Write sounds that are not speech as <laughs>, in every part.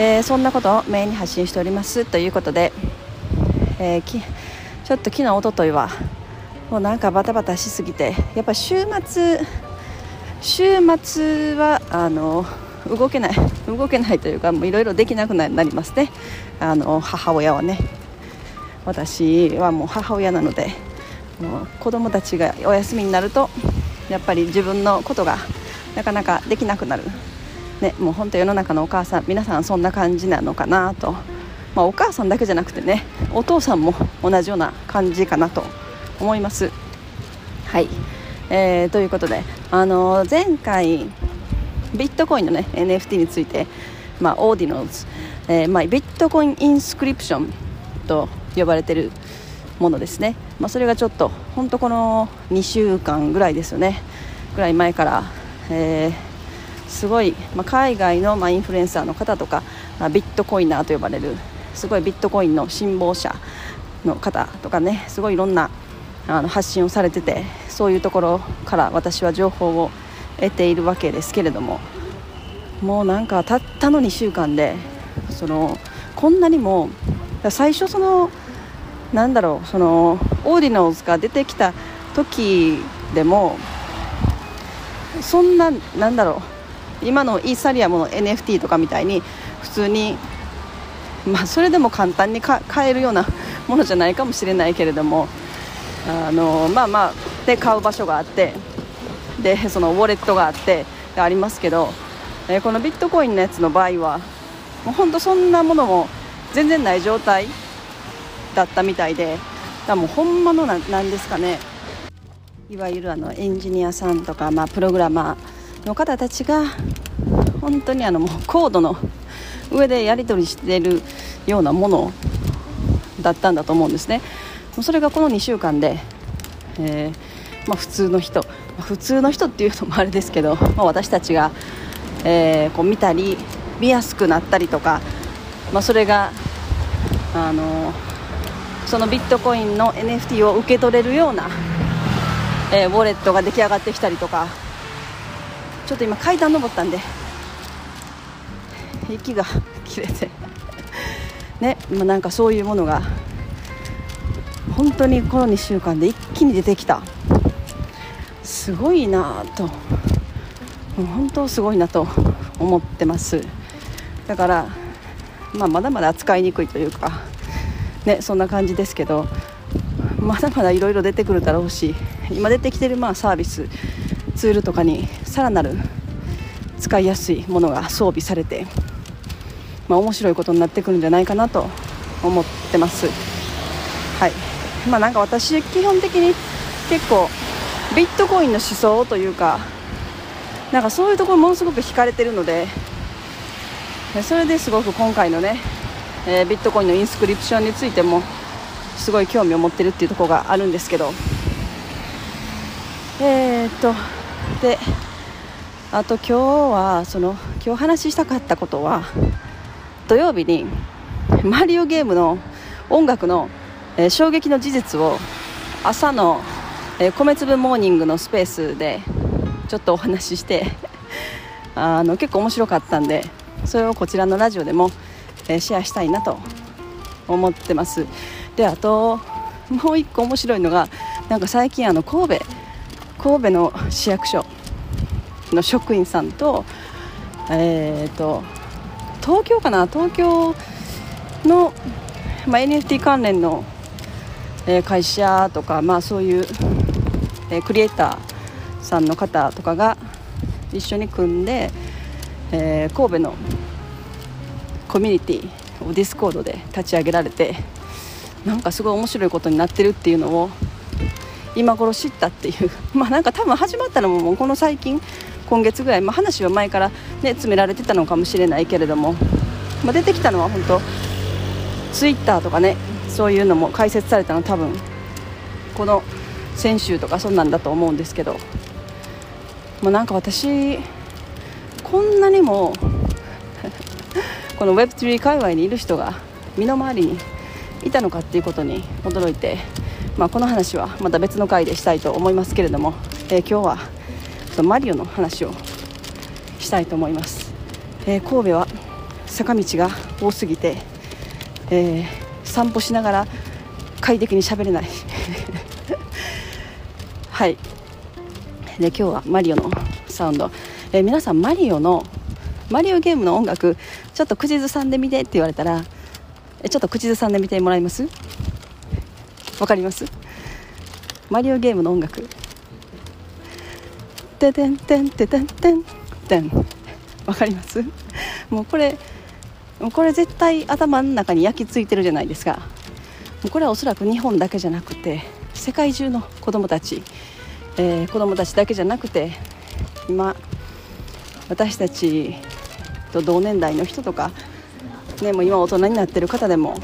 えー、そんなことをメインに発信しておりますということで、えー、きちょっと昨日おとといはもうなんかバタバタしすぎてやっぱ週末週末はあの動けない動けないというかいろいろできなくなりますね。あの母親はね。私はもう母親なのでもう子供たちがお休みになるとやっぱり自分のことがなかなかできなくなる。ね、もう本当世の中のお母さん皆さんそんな感じなのかなと、まあ、お母さんだけじゃなくてねお父さんも同じような感じかなと思います。はい、えー、ということで、あのー、前回ビットコインの、ね、NFT について、まあ、オーディナルズ、えーまあ、ビットコインインスクリプションと呼ばれているものですね、まあ、それがちょっと本当この2週間ぐらいですよね。ぐらい前から、えーすごい、まあ、海外の、ま、インフルエンサーの方とか、まあ、ビットコイナーと呼ばれるすごいビットコインの信奉者の方とかねすごいいろんなあの発信をされててそういうところから私は情報を得ているわけですけれどももうなんかたったの2週間でそのこんなにも最初そのなんだろうそのオーディナルズが出てきた時でもそんななんだろう今のイーサリアムの NFT とかみたいに普通に、まあ、それでも簡単に買えるようなものじゃないかもしれないけれどもあのまあまあで買う場所があってでそのウォレットがあってありますけど、えこのビットコインのやつの場合はもう本当そんなものも全然ない状態だったみたいでだもうほんまのなんですかね。いわゆるあのエンジニアさんとか、まあ、プログラマーの方たちが本当にあのもうコードの上でやり取りしているようなものだったんだと思うんですね。それがこの2週間で、えー、まあ、普通の人普通の人っていうのもあれですけど、まあ、私たちが、えー、こう見たり見やすくなったりとか、まあ、それがあのそのビットコインの NFT を受け取れるような、えー、ウォレットが出来上がってきたりとかちょっと今階段登ったんで。息が切れて。ね、まあ、なんかそういうものが本当にこの2週間で一気に出てきた。すごいなと。本当すごいなと思ってます。だから、まあ、まだまだ扱いにくいというか、ね、そんな感じですけど。まだまだいろいろ出てくるだろうし今出てきてるまあサービス。ツールとかにさらなる使いやすいものが装備されて、まあ、面白いことになってくるんじゃないかなと思ってます。はいまあ、なんか私基本的に結構ビットコインの思想というかなんかそういうところものすごく惹かれてるのでそれですごく今回のね、えー、ビットコインのインスクリプションについてもすごい興味を持ってるっていうところがあるんですけどえー、っとであと今日はその今日話したかったことは土曜日にマリオゲームの音楽の、えー、衝撃の事実を朝の、えー、米粒モーニングのスペースでちょっとお話しして <laughs> あの結構面白かったんでそれをこちらのラジオでも、えー、シェアしたいなと思ってます。であともう一個面白いのがなんか最近あの神戸神戸の市役所の職員さんと,、えーと、東京かな？東京の、まあ、NFT 関連の、え、会社とか、まあ、そういう、え、クリエイターさんの方とかが一緒に組んで、えー、神戸のコミュニティを Discord で立ち上げられてなんかすごい面白いことになってるっていうのを今頃知ったっていう。<laughs> まあなんか多分始まったのももうこの最近今月ぐらい、まあ、話は前から、ね、詰められてたのかもしれないけれども。まあ、出てきたのは本当ツイッターとかねそういうのも解説されたの多分この先週とかそんなんだと思うんですけど、まあ、なんか私こんなにも <laughs> この Web3 界隈にいる人が身の回りにいたのかっていうことに驚いて、まあ、この話はまた別の回でしたいと思いますけれども、えー、今日はマリオの話をしたいと思います、えー、神戸は坂道が多すぎて、えー、散歩しながら快適に喋れない。<laughs> はい。で今日はマリオのサウンド、え、皆さんマリオのマリオゲームの音楽ちょっと口ずさんでみてって言われたらちょっと口ずさんでみてもらえます？わかります？マリオゲームの音楽。ててんてんててんてんてん。わかります？もうこれこれ絶対頭の中に焼き付いてるじゃないですか。これはおそらく日本だけじゃなくて世界中の子どもたち、えー、子どもたちだけじゃなくて今私たちと同年代の人とかね、もう今大人になってる方でも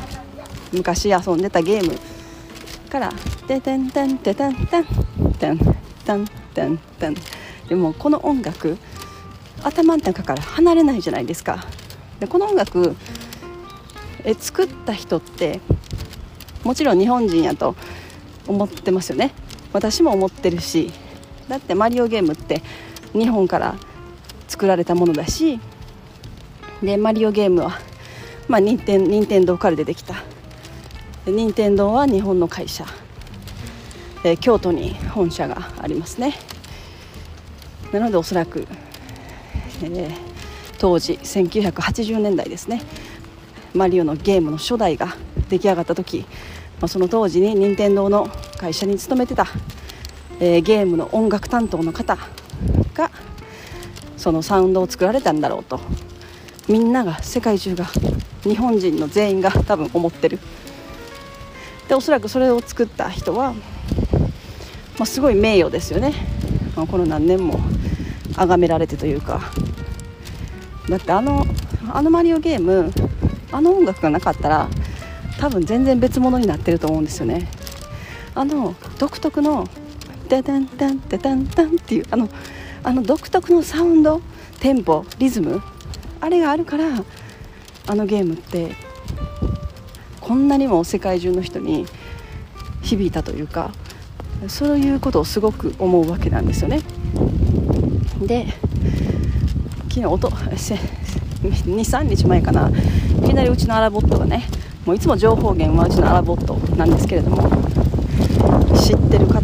昔遊んでたゲームから「ててんてんててんてんてんてんてんてん」でもこの音楽頭の中から離れないじゃないですか。でこの音楽え作った人ってもちろん日本人やと思ってますよね。私も思ってるし。だってマリオゲームって日本から作られたものだし。でマリオゲームはまあ、任天任天堂から出てきた任天堂は日本の会社、えー、京都に本社がありますね。なのでおそらく、えー、当時1980年代ですね。マリオのゲームの初代が出来上がった時、まあ、その当時に任天堂の会社に勤めてた、えー、ゲームの音楽担当の方がそのサウンドを作られたんだろうとみんなが世界中が日本人の全員が多分思ってるでおそらくそれを作った人は、まあ、すごい名誉ですよね、まあ、この何年も崇められてというか。だってあのあのマリオゲームあの音楽がなかったら多分全然別物になってると思うんですよね。あの独特の「テテンテンテテンテン」っていうあのあの独特のサウンドテンポリズムあれがあるからあのゲームってこんなにも世界中の人に響いたというかそういうことをすごく思うわけなんですよね。で昨日23日前かないきなりうちのアラボットがねもういつも情報源はうちのアラボットなんですけれども知ってる方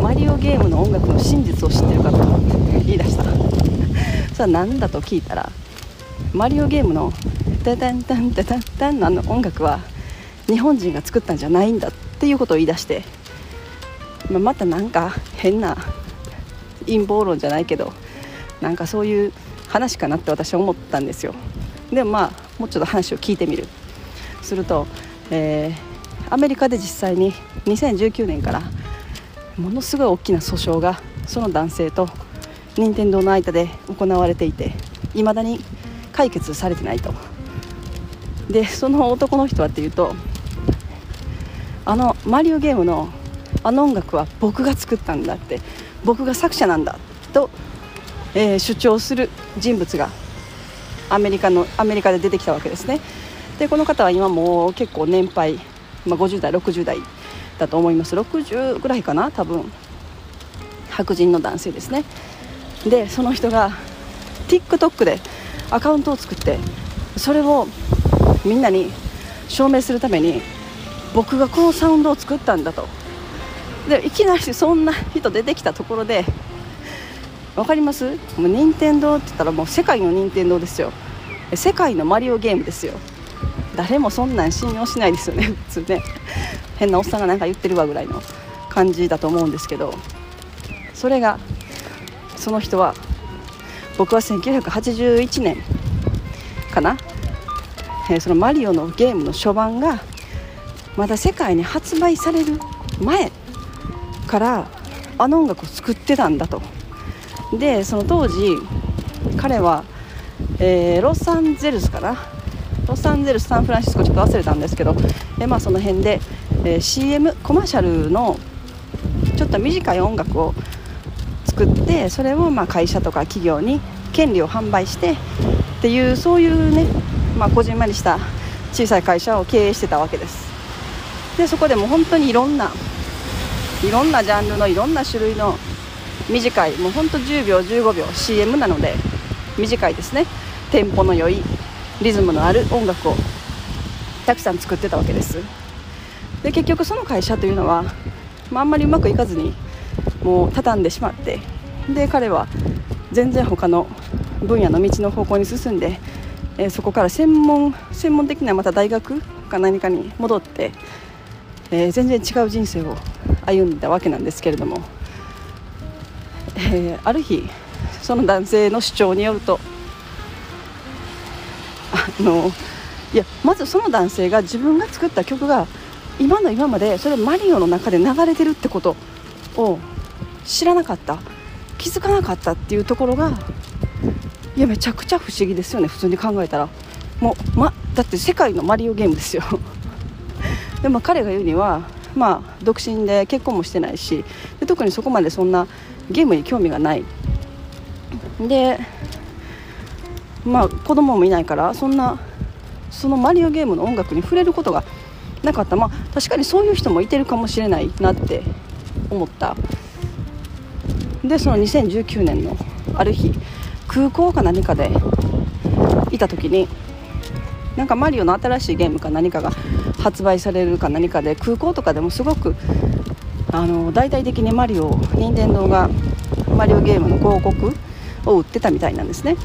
マリオゲームの音楽の真実を知ってる方言い出したそれは何だと聞いたらマリオゲームの「タタンタンタタンタン」のあの音楽は日本人が作ったんじゃないんだっていうことを言い出して、まあ、またなんか変な陰謀論じゃないけどなんかそういう話かなって私は思ったんですよでもまあもうちょっと話を聞いてみるすると、えー、アメリカで実際に2019年からものすごい大きな訴訟がその男性と任天堂の間で行われていていまだに解決されてないとでその男の人はっていうとあのマリオゲームのあの音楽は僕が作ったんだって僕が作者なんだと、えー、主張する人物がアメリカのアメリカで出てきたわけですね。でこの方は今も結構年配、まあ、50代60代だと思います。60ぐらいかな多分。白人の男性ですね。でその人が TikTok でアカウントを作ってそれをみんなに証明するために僕がこのサウンドを作ったんだと。でいきなりそんな人出てきたところで分かります？もう任天堂って言ったらもう世界の任天堂ですよ。世界のマリオゲームですよ。誰もそんなん信用しないですよね。<laughs> 普通ね。変なおっさんが何か言ってるわぐらいの感じだと思うんですけど。それがその人は僕は1981年かな、え、そのマリオのゲームの初版がまだ世界に発売される前からあの音楽を作ってたんだと。でその当時彼はえー、ロサンゼルスかなロサンゼルスサンフランシスコちょっと忘れたんですけど、えー、まあ、その辺で、えー、CM コマーシャルのちょっと短い音楽を作ってそれをま会社とか企業に権利を販売してっていうそういうね、まあ、こじんまりした小さい会社を経営してたわけです。でそこでも本当にいろんないろんなジャンルのいろんな種類の短いもうほんと10秒15秒 CM なので短いですね。テンポの良いリズムのある音楽をたくさん作ってたわけです。で結局その会社というのは、まあ、あんまりうまくいかずにもう畳んでしまってで彼は全然他の分野の道の方向に進んで、え、そこから専門専門的なまた大学か何かに戻って、え、全然違う人生を歩んだわけなんですけれども、え、ある日その男性の主張によると <laughs> あのいやまずその男性が自分が作った曲が今の今までそれマリオの中で流れてるってことを知らなかった気づかなかったっていうところがいやめちゃくちゃ不思議ですよね普通に考えたら。もう、ま、だって世界のマリオゲームですよ。<laughs> でも彼が言うにはまあ独身で結婚もしてないしで特にそこまでそんなゲームに興味がない。でまあ子供もいないからそんなそのマリオゲームの音楽に触れることがなかった。まあ確かにそういう人もいてるかもしれないなって思った。でその2019年のある日空港か何かでいた時になんかマリオの新しいゲームか何かが発売されるか何かで空港とかでもすごくあの大々的にマリオ任天堂がマリオゲームの広告を売ってたみたいなんですね。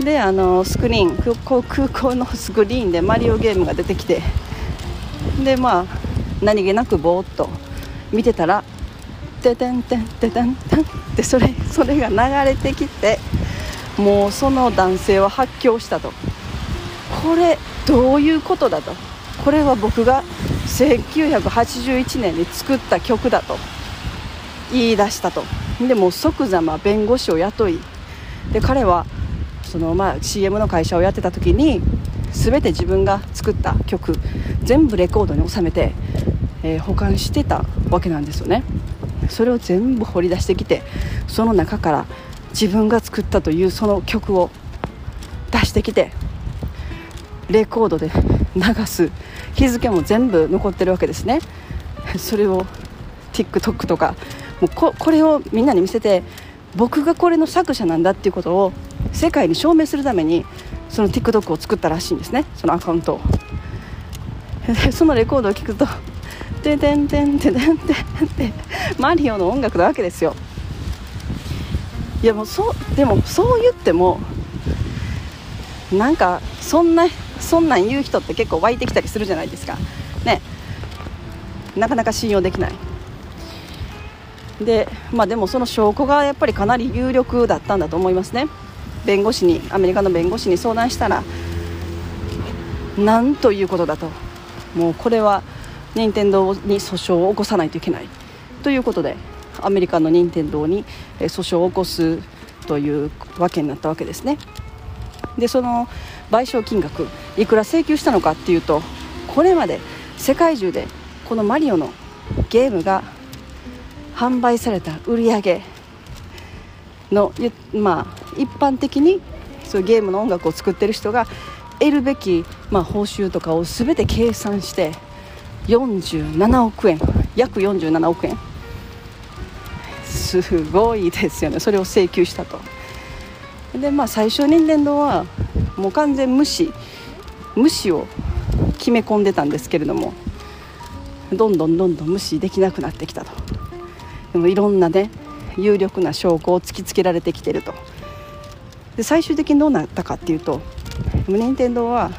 であのスクリーン空港空港のスクリーンでマリオゲームが出てきてでまあ何気なくぼーっと見てたら「ててんてんててんてん」ってそれそれが流れてきてもうその男性は発狂したとこれどういうことだとこれは僕が1981年に作った曲だと言い出したとでも即座ま弁護士を雇いで彼はそのまあ CM の会社をやってた時に全て自分が作った曲全部レコードに収めて、えー、保管してたわけなんですよねそれを全部掘り出してきてその中から自分が作ったというその曲を出してきてレコードで流す日付も全部残ってるわけですね。それを TikTok とかもうここれをみんなに見せて僕がこれの作者なんだっていうことを世界に証明するためにその TikTok を作ったらしいんですね。そのアカウントを。そのレコードを聴くと「ててんてんてんてんてん」ってマリオの音楽なわけですよいやもうそうでもそう言ってもなんかそんなそんなん言う人って結構湧いてきたりするじゃないですかねなかなか信用できないでまあでもその証拠がやっぱりかなり有力だったんだと思いますね弁護士にアメリカの弁護士に相談したらなんということだともうこれは任天堂に訴訟を起こさないといけないということでアメリカの任天堂に訴訟を起こすというわけになったわけですね。でその賠償金額いくら請求したのかっていうとこれまで世界中でこのマリオのゲームが販売された売り上げの、まあ、一般的にそういうゲームの音楽を作ってる人が得るべき、まあ、報酬とかを全て計算して47億円。約47億円。すごいですよね。それを請求したと。でまあ最初任天堂はもう完全無視。無視を決め込んでたんですけれどもどんどんどんどん無視できなくなってきたと。でもいろんなね有力な証拠を突きつけられてきてると。で最終的にどうなったかっていうと任天堂は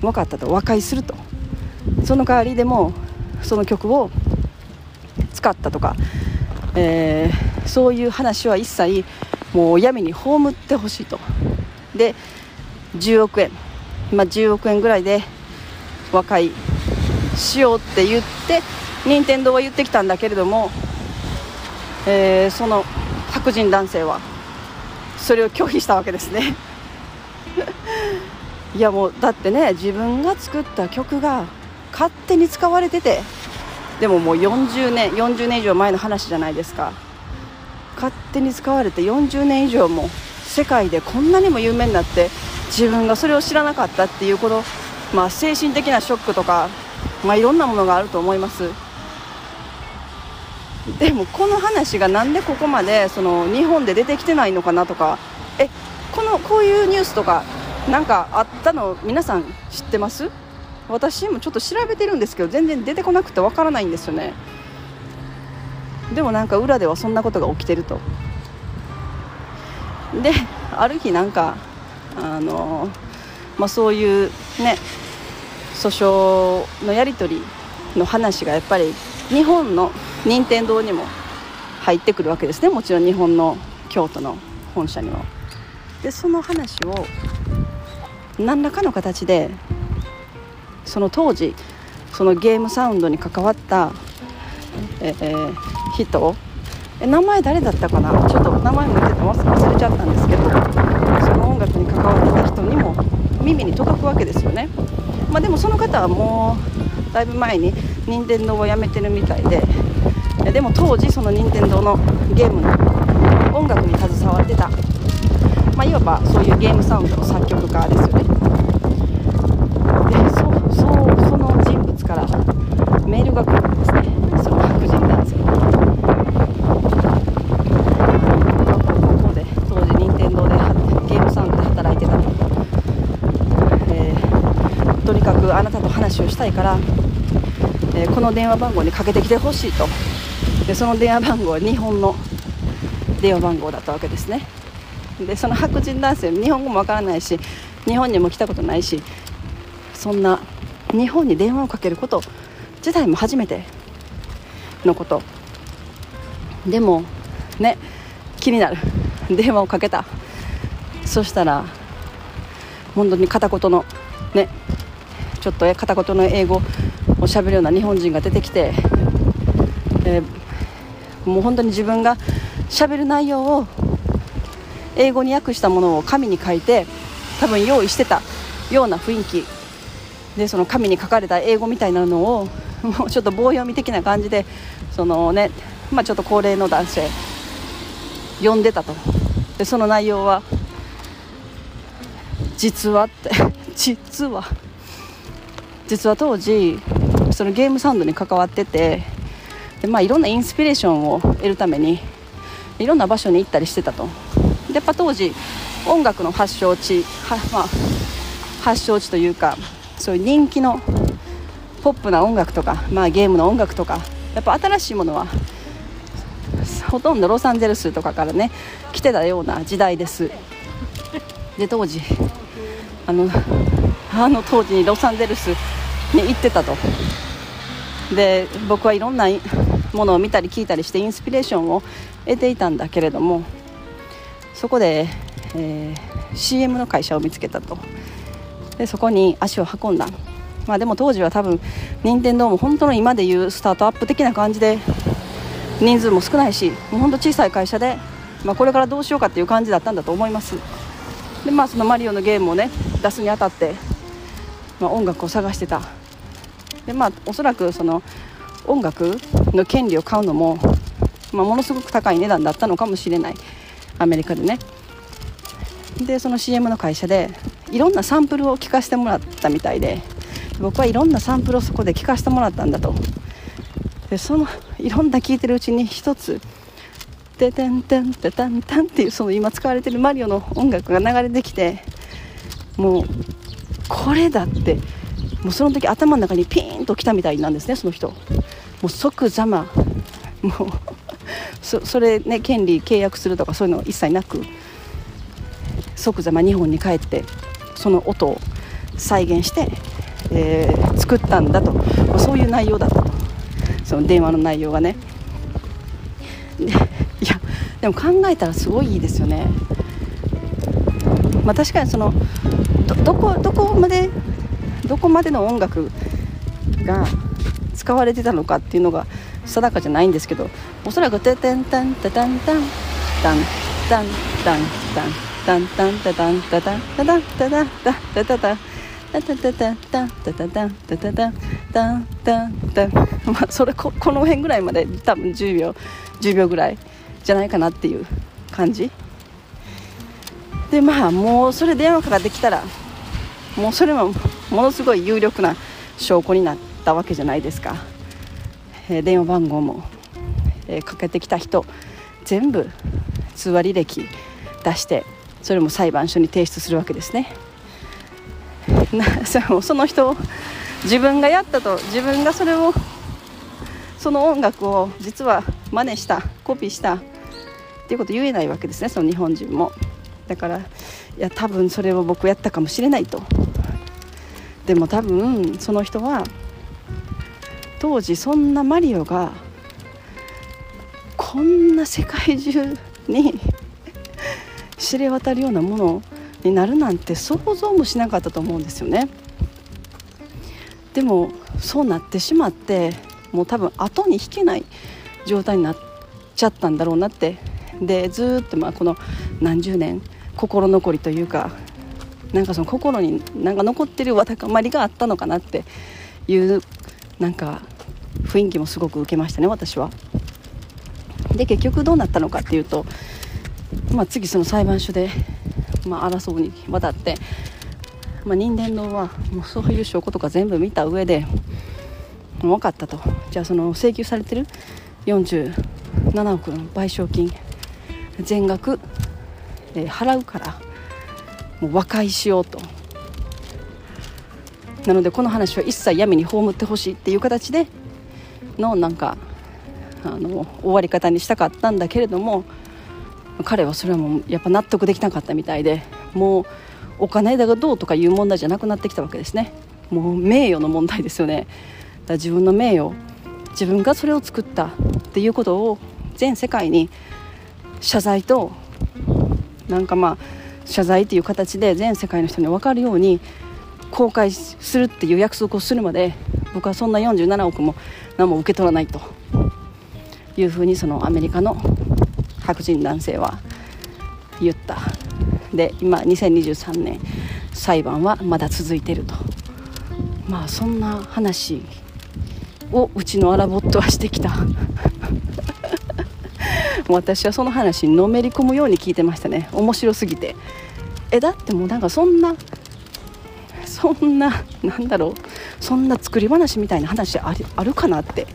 分かったと。和解すると。その代わりでもその曲を使ったとか、えー、そういう話は一切もう闇に葬ってほしいと。で10億円、まあ、10億円ぐらいで和解しようって言って任天堂は言ってきたんだけれども、えー、その白人男性はそれを拒否したわけですね。<laughs> いやもうだってね自分が作った曲が勝手に使われててでももう40年40年以上前の話じゃないですか。勝手に使われて40年以上も世界でこんなにも有名になって自分がそれを知らなかったっていうこの、まあ、精神的なショックとか、まあ、いろんなものがあると思います。でもこの話がなんでここまでその日本で出てきてないのかなとかえこのこういうニュースとかなんかあったの皆さん知ってます？私もちょっと調べてるんですけど全然出てこなくてわからないんですよね。でもなんか裏ではそんなことが起きてると。である日なんかあの、まあ、そういうね訴訟のやり取りの話がやっぱり日本の任天堂にも入ってくるわけですね。もちろん日本の京都の本社にも。でその話を何らかの形でその当時そのゲームサウンドに関わった、えー、人。名前誰だったかな？ちょっと名前も言ってて忘れちゃったんですけど。その音楽に関わってた人にも耳に届くわけですよね、まあ、でもその方はもうだいぶ前に任天堂を辞めてるみたいで。でも当時その任天堂のゲームの音楽に携わってた、まあ、いわばそういうゲームサウンドの作曲家ですよねでそそうその人物からメールが来るんですねその白人男性ここで当時任天堂でゲームサウンドで働いてた、え、とにかくあなたと話をしたいからえー、この電話番号にかけてきてほしいと。でその電話番号は日本の電話番号だったわけですね。でその白人男性日本語もわからないし日本にも来たことないしそんな日本に電話をかけること自体も初めてのこと。でもね気になる。電話をかけた。そしたら本当に片言のねちょっと片言の英語をしゃべるような日本人が出てきて、えー、もう本当に自分がしゃべる内容を英語に訳したものを紙に書いて多分用意してたような雰囲気でその紙に書かれた英語みたいなのをもうちょっと棒読み的な感じでそのね、まあ、ちょっと高齢の男性読んでたと。でその内容は実はって <laughs> 実は。実は当時そのゲームサウンドに関わっててで、まあ、いろんなインスピレーションを得るためにいろんな場所に行ったりしてたと。でやっぱ当時音楽の発祥地は、まあ、発祥地というかそういう人気のポップな音楽とか、まあ、ゲームの音楽とかやっぱ新しいものはほとんどロサンゼルスとかからね来てたような時代です。で当時あのあの当時にロサンゼルスに行ってたと。で僕はいろんなものを見たり聞いたりしてインスピレーションを得ていたんだけれどもそこで、えー、CM の会社を見つけたと。でそこに足を運んだ、まあ、でも当時は多分任天堂も本当の今でいうスタートアップ的な感じで人数も少ないしもう本当小さい会社で、まあ、これからどうしようかっていう感じだったんだと思います。でまあそのマリオのゲームをね出すにあたって、まあ、音楽を探してた。でまあおそらくその音楽の権利を買うのも、まあ、ものすごく高い値段だったのかもしれない。アメリカでね。でその CM の会社でいろんなサンプルを聞かせてもらったみたいで僕はいろんなサンプルをそこで聞かせてもらったんだと。でそのいろんな聞いてるうちに一つ「ててんてんてたんたん」っていうその今使われてるマリオの音楽が流れてきてもうこれだってもうその時頭の中にピーンときたみたいなんですねその人。もう即ざまもうそそれね権利契約するとかそういうの一切なく即座ま日本に帰ってその音を再現して、えー、作ったんだと、まあ、そういう内容だったと。その電話の内容がね。でいやでも考えたらすごいいいですよね。まあ確かにそのどこどこまでどこまでの音楽が使われてたのかっていうのが定かじゃないんですけどおそらく「テテンタンタタンタンタンタンタンタンタンタンタンタタンタタンタタンタタタタンタタタタタタタタタタタタタタまあそれここの辺ぐらいまで多分10秒10秒ぐらいじゃないかなっていう感じでまあもうそれ電話かかってきたらもうそれもものすごい有力な証拠になったわけじゃないですか、えー、電話番号も、えー、かけてきた人全部通話履歴出してそれも裁判所に提出するわけですね。<laughs> その人を自分がやったと自分がそれをその音楽を実は真似したコピーしたっていうこと言えないわけですねその日本人も。だからいや多分それを僕やったかもしれないと。でも多分その人は当時そんなマリオがこんな世界中に知れ渡るようなものになるなんて想像もしなかったと思うんですよねでもそうなってしまってもう多分後に引けない状態になっちゃったんだろうなってでずっとまあこの何十年心残りというかなんかその心になんか残ってるわだかまりがあったのかなっていうなんか雰囲気もすごく受けましたね私は。で結局どうなったのかっていうと、まあ、次その裁判所で、まあ、争うにわたって、まあ、任天堂はもうそういう証拠とか全部見た上で分かったと。じゃあその請求されてる47億の賠償金全額、えー、払うからもう和解しようと。なのでこの話は一切闇に葬ってほしいっていう形でのなんかあの終わり方にしたかったんだけれども彼はそれはもうやっぱ納得できなかったみたいでもうお金だがどうとかいう問題じゃなくなってきたわけですね。もう名誉の問題ですよね。だ自分の名誉自分がそれを作ったっていうことを全世界に謝罪となんかまあ謝罪っていう形で全世界の人に分かるように公開するっていう約束をするまで僕はそんな47億も何も受け取らないというふうにそのアメリカの白人男性は言った。で今2023年裁判はまだ続いてると。まあそんな話をうちのアラボットはしてきた。<laughs> 私はその話にのめり込むように聞いてましたね。面白すぎて。えだってもうなんかそんなそんななんだろう。そんな作り話みたいな話あるかなって。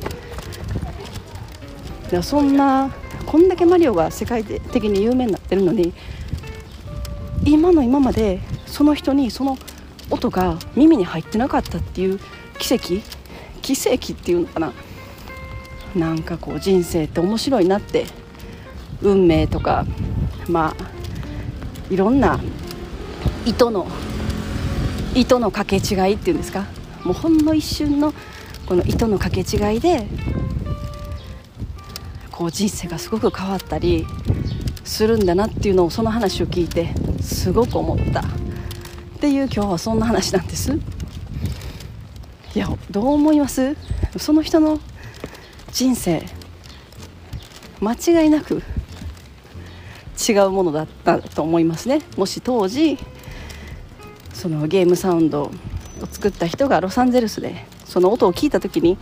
いやそんなこんだけマリオが世界的に有名になってるのに今の今までその人にその音が耳に入ってなかったっていう奇跡奇跡っていうのかな。なんかこう人生って面白いなって運命とかまあいろんな糸の糸の掛け違いっていうんですか。もうほんの一瞬のこの糸の掛け違いでこう人生がすごく変わったりするんだなっていうのをその話を聞いてすごく思った。っていう今日はそんな話なんです。いやどう思います？その人の人生間違いなく違うものだったと思いますね。もし当時そのゲームサウンドを作った人がロサンゼルスでその音を聞いた時に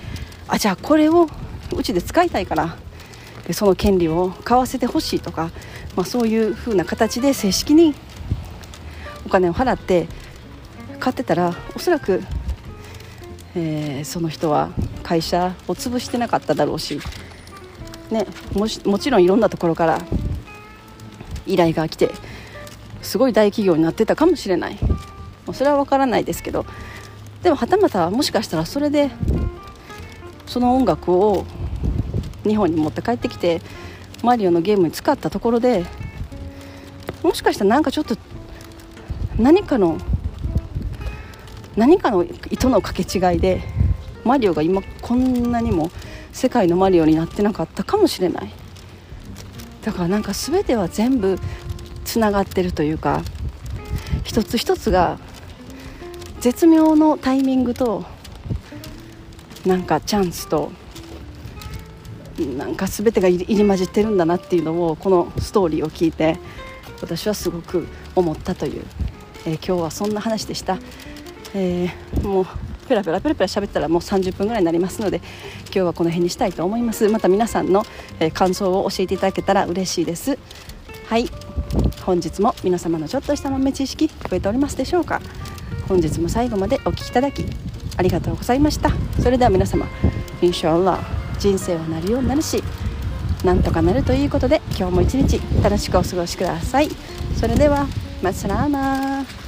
あじゃあこれをうちで使いたいからでその権利を買わせてほしいとか、まあ、そういうふうな形で正式にお金を払って買ってたらおそらく、えー、その人は会社を潰してなかっただろうし、ね、もしもちろんいろんなところから依頼が来てすごい大企業になってたかもしれない。それは分からないですけどでもはたまたもしかしたらそれでその音楽を日本に持って帰ってきてマリオのゲームに使ったところでもしかしたらなんかちょっと何かの何かの糸の掛け違いでマリオが今こんなにも世界のマリオになってなかったかもしれない。だからなんか全ては全部つながってるというか一つ一つが絶妙のタイミングとなんかチャンスとなんか全てが入り混じってるんだなっていうのをこのストーリーを聞いて私はすごく思ったという、えー、今日はそんな話でした、えー、もうペラペラペラペラ喋ったらもう30分ぐらいになりますので今日はこの辺にしたいと思います。また皆さんの、え感想を教えていただけたら嬉しいです。はい。本日も皆様のちょっとした豆知識聞こえておりますでしょうか。本日も最後までお聴きいただきありがとうございました。それでは皆様インシャアラ人生はなるようになるしなんとかなるということで今日も一日楽しくお過ごしください。それではマスラーマー。